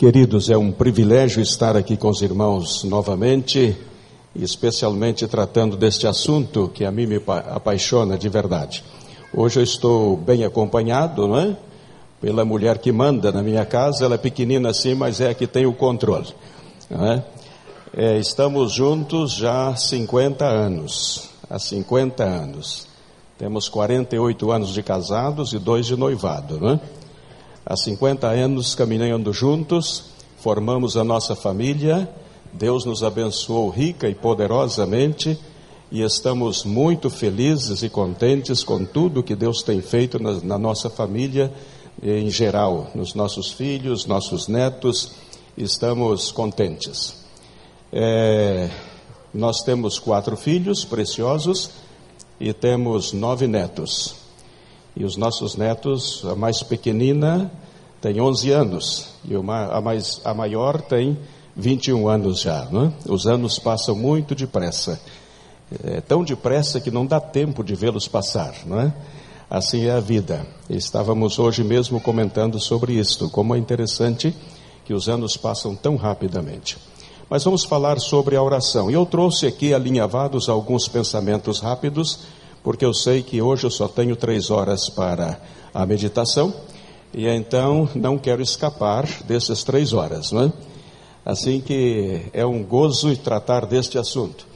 Queridos, é um privilégio estar aqui com os irmãos novamente, especialmente tratando deste assunto que a mim me apaixona de verdade. Hoje eu estou bem acompanhado, não é? Pela mulher que manda na minha casa, ela é pequenina assim, mas é a que tem o controle. É? É, estamos juntos já há 50 anos. Há 50 anos. Temos 48 anos de casados e dois de noivado, não é? Há 50 anos caminhando juntos, formamos a nossa família, Deus nos abençoou rica e poderosamente e estamos muito felizes e contentes com tudo que Deus tem feito na, na nossa família em geral, nos nossos filhos, nossos netos, estamos contentes. É, nós temos quatro filhos preciosos e temos nove netos. E os nossos netos, a mais pequenina tem 11 anos e uma, a, mais, a maior tem 21 anos já. Né? Os anos passam muito depressa. É tão depressa que não dá tempo de vê-los passar, não é? Assim é a vida. Estávamos hoje mesmo comentando sobre isto, como é interessante que os anos passam tão rapidamente. Mas vamos falar sobre a oração. E eu trouxe aqui alinhavados alguns pensamentos rápidos porque eu sei que hoje eu só tenho três horas para a meditação, e então não quero escapar dessas três horas, não é? Assim que é um gozo tratar deste assunto.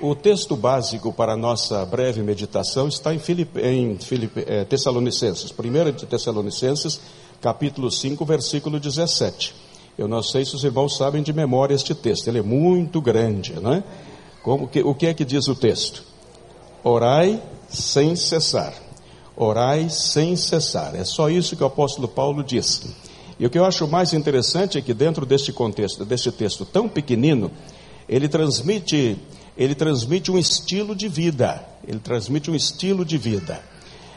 O texto básico para a nossa breve meditação está em, Filipe, em Filipe, é, Tessalonicenses, 1 de Tessalonicenses, capítulo 5, versículo 17. Eu não sei se os irmãos sabem de memória este texto, ele é muito grande, não é? Como que, o que é que diz o texto? Orai sem cessar. Orai sem cessar. É só isso que o apóstolo Paulo diz. E o que eu acho mais interessante é que dentro deste contexto, deste texto tão pequenino, ele transmite, ele transmite um estilo de vida. Ele transmite um estilo de vida.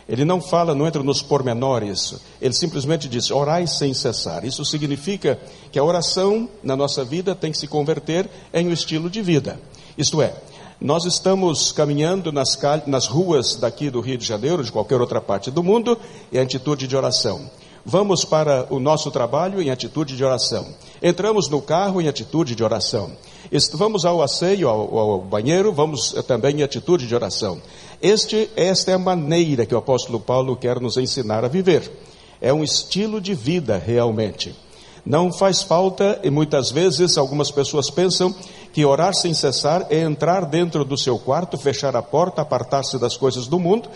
Ele não fala, não entra nos pormenores, ele simplesmente diz: orai sem cessar. Isso significa que a oração na nossa vida tem que se converter em um estilo de vida. Isto é, nós estamos caminhando nas, nas ruas daqui do Rio de Janeiro, de qualquer outra parte do mundo, em atitude de oração. Vamos para o nosso trabalho em atitude de oração. Entramos no carro em atitude de oração. Vamos ao asseio, ao, ao banheiro, vamos eh, também em atitude de oração. Este, esta é a maneira que o apóstolo Paulo quer nos ensinar a viver. É um estilo de vida realmente. Não faz falta, e muitas vezes algumas pessoas pensam que orar sem cessar é entrar dentro do seu quarto, fechar a porta, apartar-se das coisas do mundo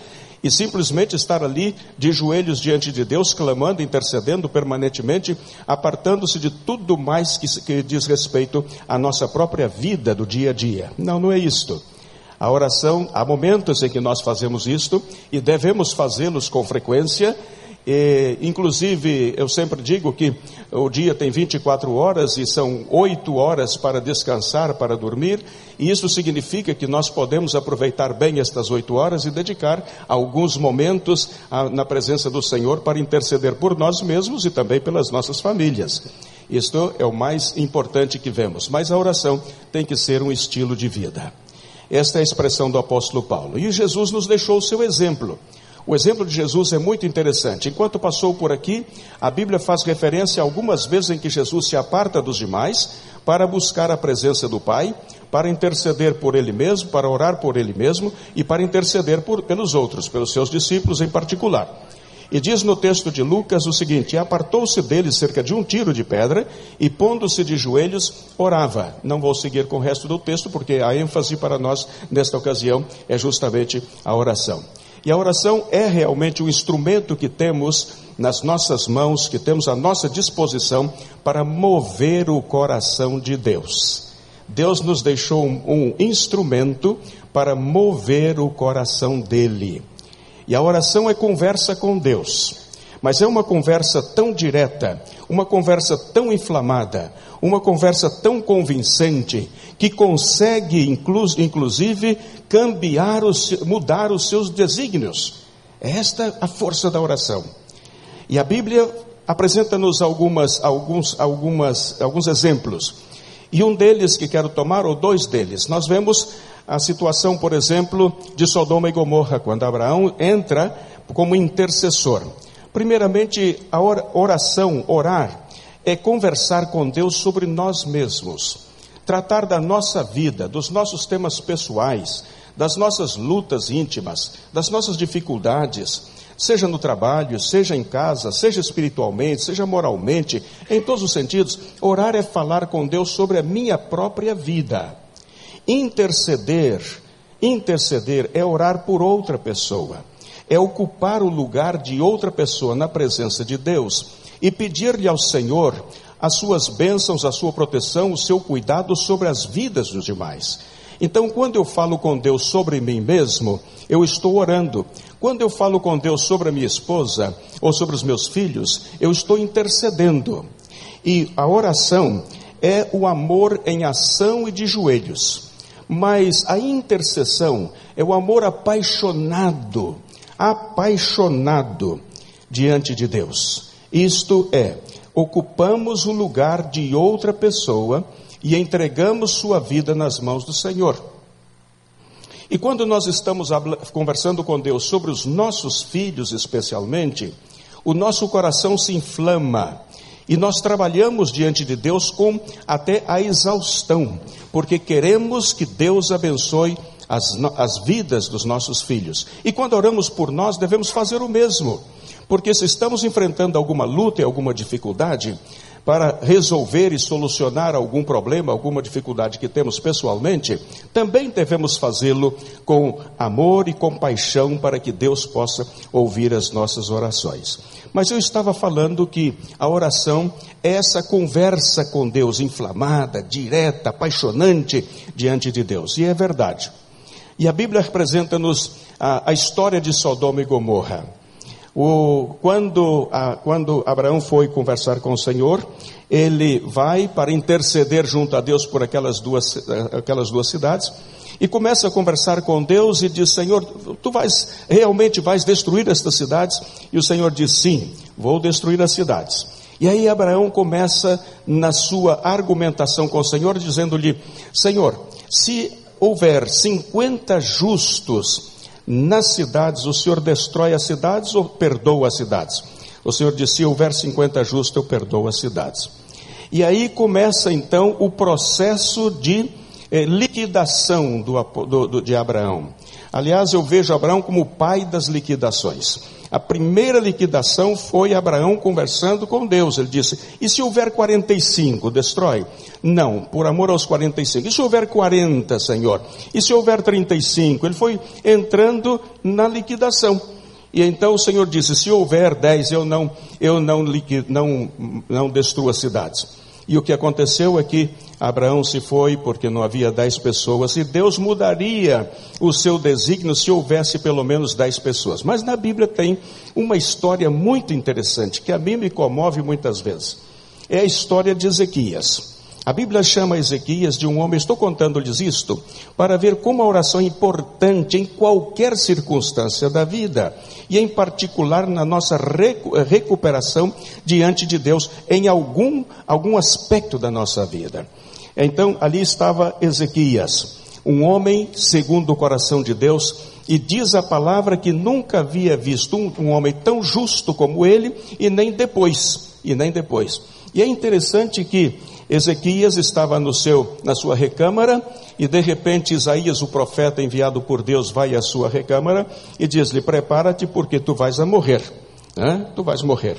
e simplesmente estar ali de joelhos diante de Deus, clamando, intercedendo permanentemente, apartando-se de tudo mais que, que diz respeito à nossa própria vida do dia a dia. Não, não é isto. A oração, há momentos em que nós fazemos isto e devemos fazê-los com frequência e, inclusive, eu sempre digo que o dia tem 24 horas e são 8 horas para descansar, para dormir, e isso significa que nós podemos aproveitar bem estas 8 horas e dedicar alguns momentos a, na presença do Senhor para interceder por nós mesmos e também pelas nossas famílias. Isto é o mais importante que vemos, mas a oração tem que ser um estilo de vida. Esta é a expressão do apóstolo Paulo. E Jesus nos deixou o seu exemplo. O exemplo de Jesus é muito interessante. Enquanto passou por aqui, a Bíblia faz referência a algumas vezes em que Jesus se aparta dos demais para buscar a presença do Pai, para interceder por Ele mesmo, para orar por Ele mesmo e para interceder por, pelos outros, pelos seus discípulos em particular. E diz no texto de Lucas o seguinte: Apartou-se dele cerca de um tiro de pedra e, pondo-se de joelhos, orava. Não vou seguir com o resto do texto, porque a ênfase para nós nesta ocasião é justamente a oração. E a oração é realmente o instrumento que temos nas nossas mãos, que temos à nossa disposição para mover o coração de Deus. Deus nos deixou um, um instrumento para mover o coração dele. E a oração é conversa com Deus. Mas é uma conversa tão direta, uma conversa tão inflamada, uma conversa tão convincente, que consegue, inclusive, cambiar, os, mudar os seus desígnios. É esta a força da oração. E a Bíblia apresenta-nos algumas, alguns, algumas, alguns exemplos. E um deles que quero tomar, ou dois deles, nós vemos a situação, por exemplo, de Sodoma e Gomorra, quando Abraão entra como intercessor. Primeiramente, a oração, orar, é conversar com Deus sobre nós mesmos, tratar da nossa vida, dos nossos temas pessoais, das nossas lutas íntimas, das nossas dificuldades, seja no trabalho, seja em casa, seja espiritualmente, seja moralmente, em todos os sentidos. Orar é falar com Deus sobre a minha própria vida. Interceder, interceder é orar por outra pessoa, é ocupar o lugar de outra pessoa na presença de Deus e pedir-lhe ao Senhor as suas bênçãos, a sua proteção, o seu cuidado sobre as vidas dos demais. Então, quando eu falo com Deus sobre mim mesmo, eu estou orando. Quando eu falo com Deus sobre a minha esposa ou sobre os meus filhos, eu estou intercedendo. E a oração é o amor em ação e de joelhos. Mas a intercessão é o amor apaixonado, apaixonado diante de Deus. Isto é, ocupamos o lugar de outra pessoa e entregamos sua vida nas mãos do Senhor. E quando nós estamos conversando com Deus sobre os nossos filhos, especialmente, o nosso coração se inflama e nós trabalhamos diante de Deus com até a exaustão, porque queremos que Deus abençoe as, as vidas dos nossos filhos. E quando oramos por nós, devemos fazer o mesmo. Porque se estamos enfrentando alguma luta e alguma dificuldade, para resolver e solucionar algum problema, alguma dificuldade que temos pessoalmente, também devemos fazê-lo com amor e compaixão para que Deus possa ouvir as nossas orações. Mas eu estava falando que a oração é essa conversa com Deus inflamada, direta, apaixonante diante de Deus. E é verdade. E a Bíblia representa-nos a, a história de Sodoma e Gomorra. O, quando, a, quando Abraão foi conversar com o Senhor, ele vai para interceder junto a Deus por aquelas duas, aquelas duas cidades e começa a conversar com Deus e diz: Senhor, tu vais realmente vais destruir estas cidades? E o Senhor diz: Sim, vou destruir as cidades. E aí Abraão começa na sua argumentação com o Senhor, dizendo-lhe: Senhor, se houver 50 justos nas cidades, o Senhor destrói as cidades ou perdoa as cidades? O Senhor disse: se houver 50 justos, eu perdoo as cidades. E aí começa então o processo de eh, liquidação do, do, de Abraão. Aliás, eu vejo Abraão como o pai das liquidações. A primeira liquidação foi Abraão conversando com Deus. Ele disse: E se houver 45, destrói? Não, por amor aos 45. E se houver 40, Senhor? E se houver 35? Ele foi entrando na liquidação. E então o Senhor disse: Se houver 10, eu não, eu não, não, não destruo as cidades. E o que aconteceu é que Abraão se foi porque não havia dez pessoas e Deus mudaria o seu desígnio se houvesse pelo menos dez pessoas. Mas na Bíblia tem uma história muito interessante que a mim me comove muitas vezes. É a história de Ezequias. A Bíblia chama Ezequias de um homem, estou contando-lhes isto, para ver como a oração é importante em qualquer circunstância da vida, e em particular na nossa recuperação diante de Deus em algum, algum aspecto da nossa vida. Então, ali estava Ezequias, um homem segundo o coração de Deus, e diz a palavra que nunca havia visto um, um homem tão justo como ele, e nem depois, e nem depois. E é interessante que Ezequias estava no seu, na sua recâmara, e de repente Isaías, o profeta enviado por Deus, vai à sua recâmara e diz-lhe: Prepara-te, porque tu vais a morrer. Né? Tu vais morrer.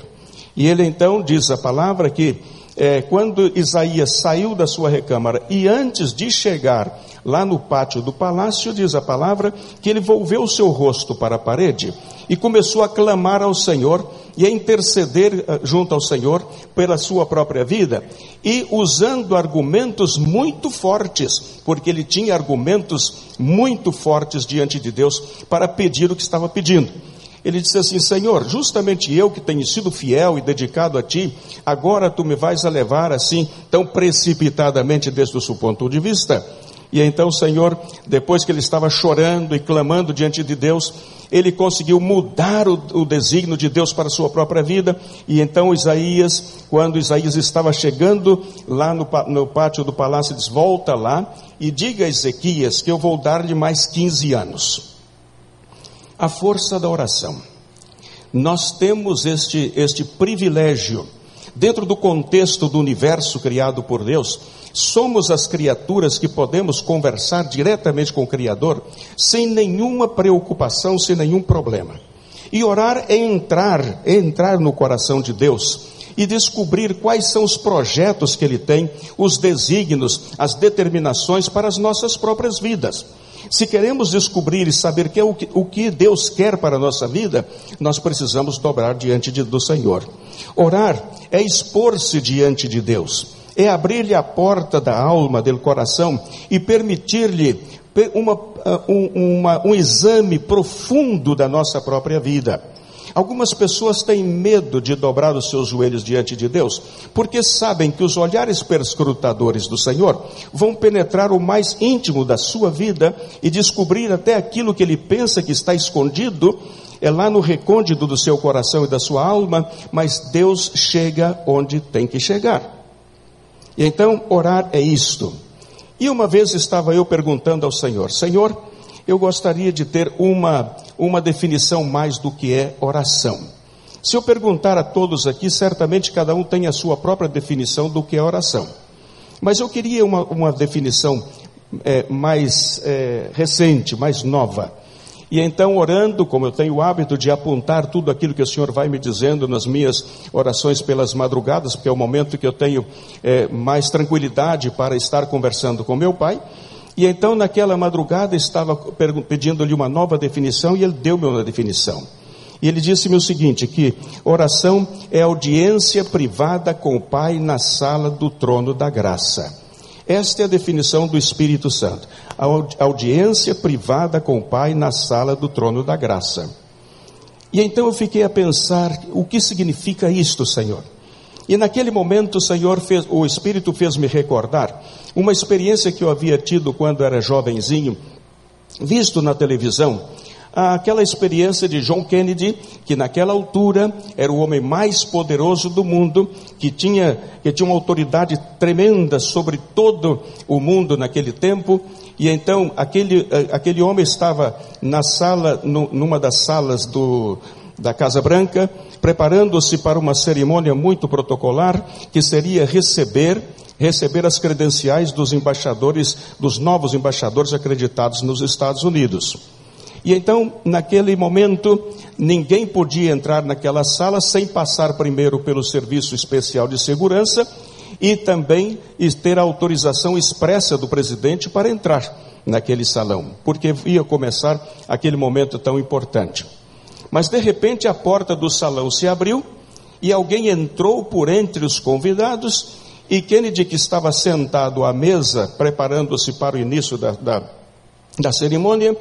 E ele então diz a palavra que é, quando Isaías saiu da sua recâmara e antes de chegar lá no pátio do palácio, diz a palavra, que ele volveu o seu rosto para a parede e começou a clamar ao Senhor e a interceder eh, junto ao Senhor pela sua própria vida e usando argumentos muito fortes, porque ele tinha argumentos muito fortes diante de Deus para pedir o que estava pedindo. Ele disse assim: Senhor, justamente eu que tenho sido fiel e dedicado a ti, agora tu me vais a levar assim tão precipitadamente desde o seu ponto de vista? E então o Senhor, depois que ele estava chorando e clamando diante de Deus, ele conseguiu mudar o, o desígnio de Deus para a sua própria vida. E então Isaías, quando Isaías estava chegando lá no, no pátio do palácio, diz: Volta lá e diga a Ezequias que eu vou dar-lhe mais 15 anos. A força da oração. Nós temos este, este privilégio dentro do contexto do universo criado por Deus, somos as criaturas que podemos conversar diretamente com o Criador sem nenhuma preocupação, sem nenhum problema. E orar é entrar, é entrar no coração de Deus e descobrir quais são os projetos que Ele tem, os desígnios, as determinações para as nossas próprias vidas. Se queremos descobrir e saber que é o, que, o que Deus quer para a nossa vida, nós precisamos dobrar diante de, do Senhor. Orar é expor-se diante de Deus, é abrir-lhe a porta da alma, do coração e permitir-lhe uma, um, uma, um exame profundo da nossa própria vida. Algumas pessoas têm medo de dobrar os seus joelhos diante de Deus, porque sabem que os olhares perscrutadores do Senhor vão penetrar o mais íntimo da sua vida e descobrir até aquilo que ele pensa que está escondido, é lá no recôndito do seu coração e da sua alma, mas Deus chega onde tem que chegar. E então, orar é isto. E uma vez estava eu perguntando ao Senhor: Senhor, eu gostaria de ter uma, uma definição mais do que é oração. Se eu perguntar a todos aqui, certamente cada um tem a sua própria definição do que é oração. Mas eu queria uma, uma definição é, mais é, recente, mais nova. E então, orando, como eu tenho o hábito de apontar tudo aquilo que o Senhor vai me dizendo nas minhas orações pelas madrugadas, porque é o momento que eu tenho é, mais tranquilidade para estar conversando com meu Pai. E então, naquela madrugada, estava pedindo-lhe uma nova definição e ele deu-me uma definição. E ele disse-me o seguinte: que oração é audiência privada com o Pai na sala do trono da graça. Esta é a definição do Espírito Santo. A audiência privada com o Pai na sala do trono da graça. E então eu fiquei a pensar: o que significa isto, Senhor? E naquele momento o Senhor fez, o Espírito fez-me recordar uma experiência que eu havia tido quando era jovenzinho, visto na televisão, aquela experiência de John Kennedy, que naquela altura era o homem mais poderoso do mundo, que tinha, que tinha uma autoridade tremenda sobre todo o mundo naquele tempo, e então aquele, eh, aquele homem estava na sala, numa das salas do, da Casa Branca, preparando-se para uma cerimônia muito protocolar, que seria receber receber as credenciais dos embaixadores, dos novos embaixadores acreditados nos Estados Unidos. E então, naquele momento, ninguém podia entrar naquela sala sem passar primeiro pelo Serviço Especial de Segurança e também ter autorização expressa do presidente para entrar naquele salão, porque ia começar aquele momento tão importante. Mas de repente a porta do salão se abriu e alguém entrou por entre os convidados e Kennedy, que estava sentado à mesa, preparando-se para o início da, da, da cerimônia,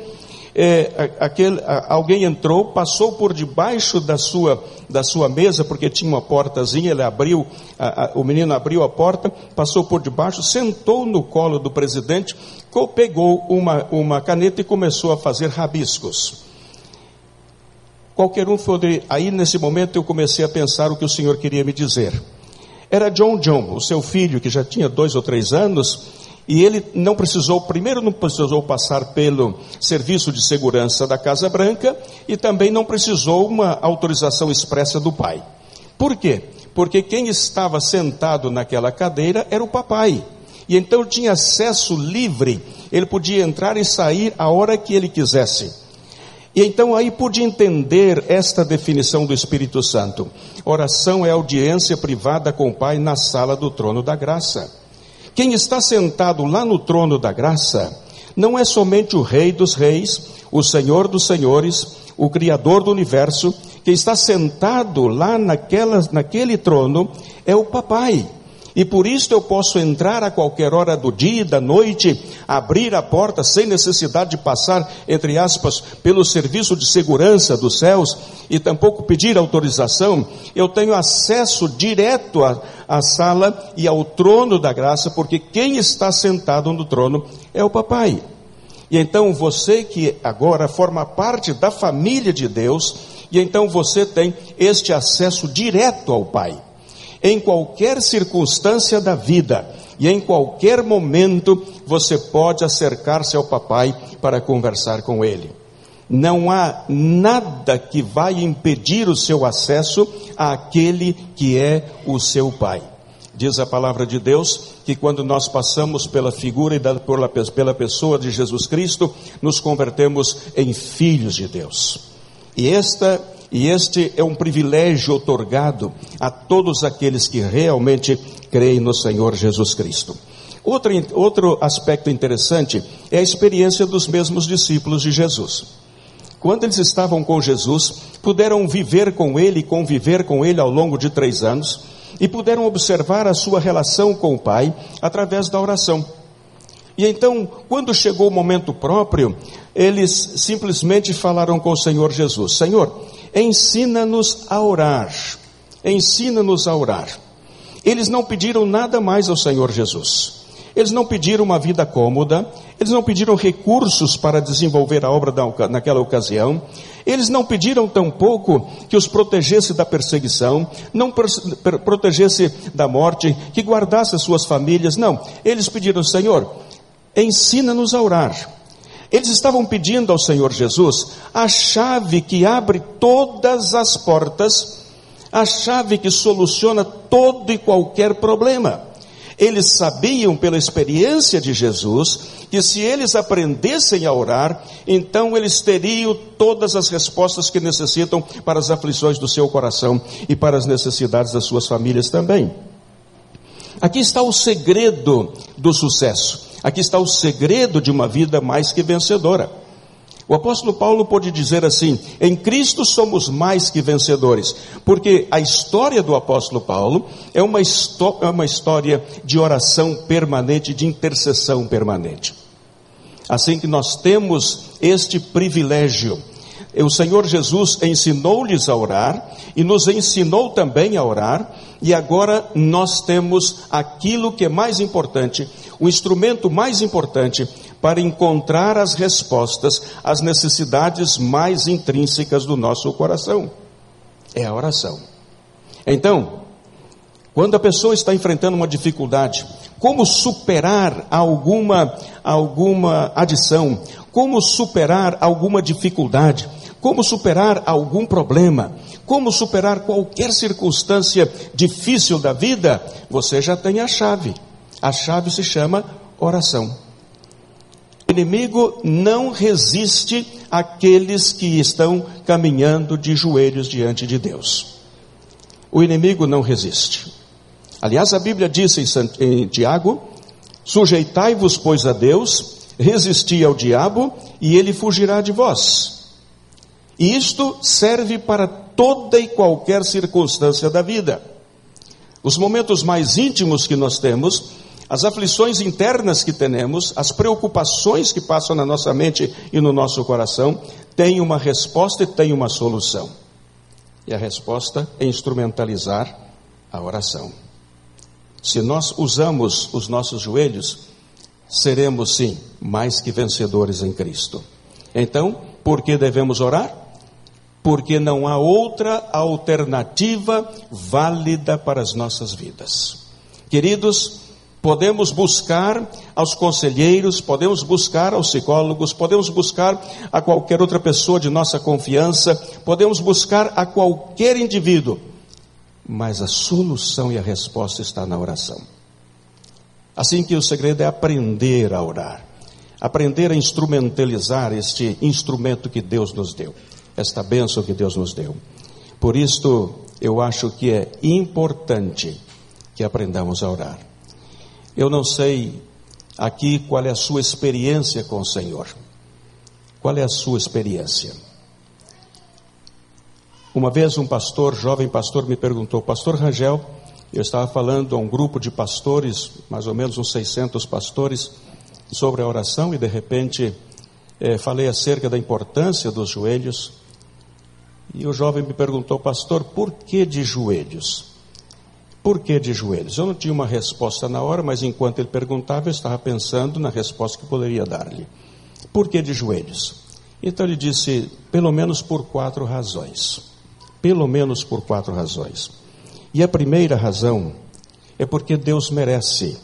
é, aquele, alguém entrou, passou por debaixo da sua, da sua mesa, porque tinha uma portazinha, ele abriu, a, a, o menino abriu a porta, passou por debaixo, sentou no colo do presidente, pegou uma, uma caneta e começou a fazer rabiscos. Qualquer um foi. Aí, nesse momento, eu comecei a pensar o que o Senhor queria me dizer. Era John John, o seu filho, que já tinha dois ou três anos, e ele não precisou, primeiro não precisou passar pelo serviço de segurança da Casa Branca e também não precisou uma autorização expressa do pai. Por quê? Porque quem estava sentado naquela cadeira era o papai. E então tinha acesso livre, ele podia entrar e sair a hora que ele quisesse. E então aí pude entender esta definição do Espírito Santo. Oração é audiência privada com o Pai na sala do trono da graça. Quem está sentado lá no trono da graça não é somente o Rei dos Reis, o Senhor dos Senhores, o Criador do universo, quem está sentado lá naquela, naquele trono é o Papai. E por isso eu posso entrar a qualquer hora do dia e da noite, abrir a porta sem necessidade de passar, entre aspas, pelo serviço de segurança dos céus e tampouco pedir autorização. Eu tenho acesso direto à, à sala e ao trono da graça, porque quem está sentado no trono é o papai. E então você que agora forma parte da família de Deus, e então você tem este acesso direto ao Pai em qualquer circunstância da vida e em qualquer momento você pode acercar-se ao papai para conversar com ele. não há nada que vai impedir o seu acesso àquele que é o seu Pai. Diz a palavra de Deus que quando nós passamos pela figura e pela, pessoa de Jesus Cristo, nos convertemos em filhos de Deus. E esta e este é um privilégio otorgado a todos aqueles que realmente creem no Senhor Jesus Cristo. Outro, outro aspecto interessante é a experiência dos mesmos discípulos de Jesus. Quando eles estavam com Jesus, puderam viver com ele, conviver com ele ao longo de três anos, e puderam observar a sua relação com o Pai através da oração. E então, quando chegou o momento próprio, eles simplesmente falaram com o Senhor Jesus: Senhor, ensina-nos a orar. Ensina-nos a orar. Eles não pediram nada mais ao Senhor Jesus. Eles não pediram uma vida cômoda, eles não pediram recursos para desenvolver a obra naquela ocasião, eles não pediram tampouco que os protegesse da perseguição, não protegesse da morte, que guardasse as suas famílias, não. Eles pediram, Senhor, ensina-nos a orar. Eles estavam pedindo ao Senhor Jesus a chave que abre todas as portas, a chave que soluciona todo e qualquer problema. Eles sabiam pela experiência de Jesus que se eles aprendessem a orar, então eles teriam todas as respostas que necessitam para as aflições do seu coração e para as necessidades das suas famílias também. Aqui está o segredo do sucesso. Aqui está o segredo de uma vida mais que vencedora. O apóstolo Paulo pode dizer assim: em Cristo somos mais que vencedores, porque a história do apóstolo Paulo é uma, é uma história de oração permanente, de intercessão permanente. Assim que nós temos este privilégio. O Senhor Jesus ensinou-lhes a orar e nos ensinou também a orar, e agora nós temos aquilo que é mais importante, o instrumento mais importante para encontrar as respostas às necessidades mais intrínsecas do nosso coração. É a oração. Então, quando a pessoa está enfrentando uma dificuldade, como superar alguma alguma adição, como superar alguma dificuldade, como superar algum problema, como superar qualquer circunstância difícil da vida, você já tem a chave. A chave se chama oração. O inimigo não resiste àqueles que estão caminhando de joelhos diante de Deus. O inimigo não resiste. Aliás, a Bíblia diz em, Tiago: sujeitai-vos, pois, a Deus, resisti ao diabo, e ele fugirá de vós. Isto serve para toda e qualquer circunstância da vida. Os momentos mais íntimos que nós temos as aflições internas que temos, as preocupações que passam na nossa mente e no nosso coração, têm uma resposta e têm uma solução. E a resposta é instrumentalizar a oração. Se nós usamos os nossos joelhos, seremos sim mais que vencedores em Cristo. Então, por que devemos orar? Porque não há outra alternativa válida para as nossas vidas. Queridos, podemos buscar aos conselheiros, podemos buscar aos psicólogos, podemos buscar a qualquer outra pessoa de nossa confiança, podemos buscar a qualquer indivíduo, mas a solução e a resposta está na oração. Assim que o segredo é aprender a orar, aprender a instrumentalizar este instrumento que Deus nos deu, esta bênção que Deus nos deu. Por isto, eu acho que é importante que aprendamos a orar. Eu não sei aqui qual é a sua experiência com o Senhor. Qual é a sua experiência? Uma vez um pastor, jovem pastor, me perguntou, Pastor Rangel, eu estava falando a um grupo de pastores, mais ou menos uns 600 pastores, sobre a oração e de repente eh, falei acerca da importância dos joelhos. E o jovem me perguntou, pastor, por que de joelhos? Por que de joelhos? Eu não tinha uma resposta na hora, mas enquanto ele perguntava, eu estava pensando na resposta que poderia dar-lhe. Por que de joelhos? Então ele disse, pelo menos por quatro razões. Pelo menos por quatro razões. E a primeira razão é porque Deus merece.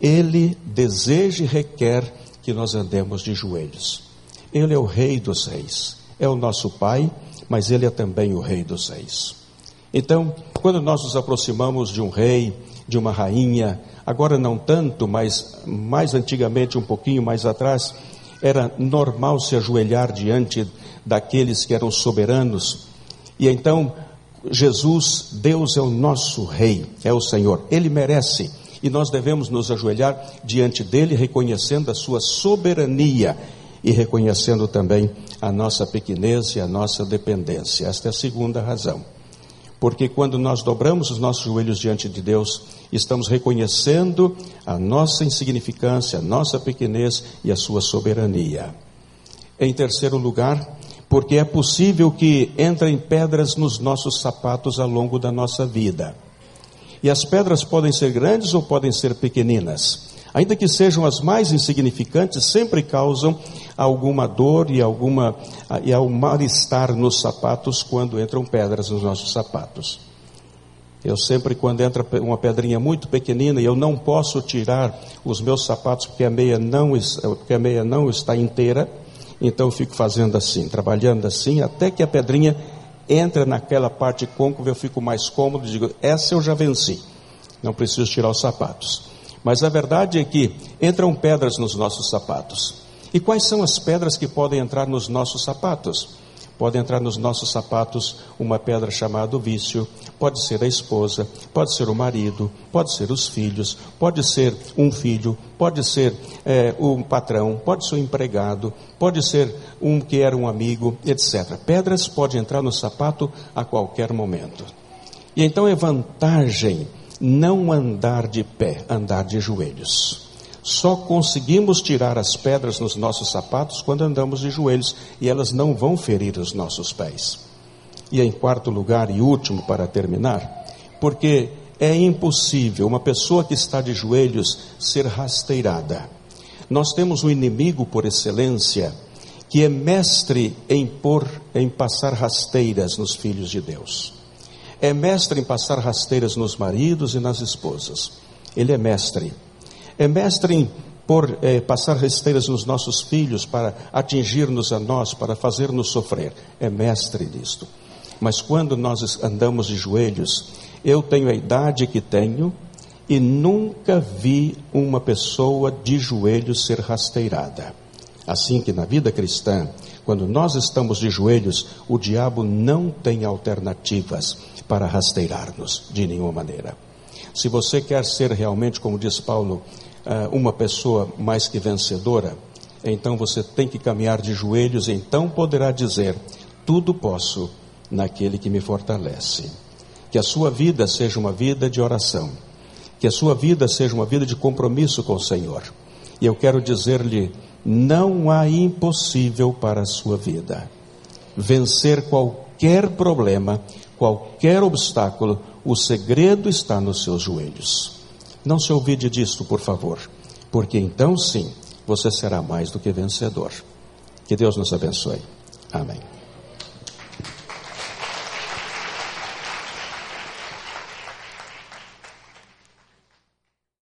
Ele deseja e requer que nós andemos de joelhos. Ele é o Rei dos Reis. É o nosso Pai, mas Ele é também o Rei dos Reis. Então, quando nós nos aproximamos de um rei, de uma rainha, agora não tanto, mas mais antigamente, um pouquinho mais atrás, era normal se ajoelhar diante daqueles que eram soberanos. E então, Jesus, Deus é o nosso Rei, é o Senhor, Ele merece. E nós devemos nos ajoelhar diante dele, reconhecendo a sua soberania e reconhecendo também a nossa pequenez e a nossa dependência. Esta é a segunda razão. Porque quando nós dobramos os nossos joelhos diante de Deus, estamos reconhecendo a nossa insignificância, a nossa pequenez e a sua soberania. Em terceiro lugar, porque é possível que entrem pedras nos nossos sapatos ao longo da nossa vida. E as pedras podem ser grandes ou podem ser pequeninas. Ainda que sejam as mais insignificantes, sempre causam alguma dor e alguma e ao mal-estar nos sapatos quando entram pedras nos nossos sapatos. Eu sempre, quando entra uma pedrinha muito pequenina e eu não posso tirar os meus sapatos porque a meia não, porque a meia não está inteira, então eu fico fazendo assim, trabalhando assim, até que a pedrinha entra naquela parte côncava, eu fico mais cômodo e digo, essa eu já venci, não preciso tirar os sapatos. Mas a verdade é que entram pedras nos nossos sapatos. E quais são as pedras que podem entrar nos nossos sapatos? Pode entrar nos nossos sapatos uma pedra chamada vício, pode ser a esposa, pode ser o marido, pode ser os filhos, pode ser um filho, pode ser é, um patrão, pode ser um empregado, pode ser um que era um amigo, etc. Pedras podem entrar no sapato a qualquer momento. E então é vantagem não andar de pé, andar de joelhos. Só conseguimos tirar as pedras nos nossos sapatos quando andamos de joelhos e elas não vão ferir os nossos pés. E em quarto lugar e último para terminar, porque é impossível uma pessoa que está de joelhos ser rasteirada. Nós temos um inimigo por excelência que é mestre em pôr, em passar rasteiras nos filhos de Deus. É mestre em passar rasteiras nos maridos e nas esposas. Ele é mestre é mestre em por é, passar rasteiras nos nossos filhos para atingir-nos a nós, para fazer-nos sofrer. É mestre nisto. Mas quando nós andamos de joelhos, eu tenho a idade que tenho e nunca vi uma pessoa de joelhos ser rasteirada. Assim que na vida cristã, quando nós estamos de joelhos, o diabo não tem alternativas para rasteirar-nos de nenhuma maneira. Se você quer ser realmente, como diz Paulo, eh, uma pessoa mais que vencedora, então você tem que caminhar de joelhos, então poderá dizer: Tudo posso naquele que me fortalece. Que a sua vida seja uma vida de oração, que a sua vida seja uma vida de compromisso com o Senhor. E eu quero dizer-lhe: não há impossível para a sua vida. Vencer qualquer problema, qualquer obstáculo, o segredo está nos seus joelhos. Não se ouvide disto, por favor, porque então sim você será mais do que vencedor. Que Deus nos abençoe. Amém.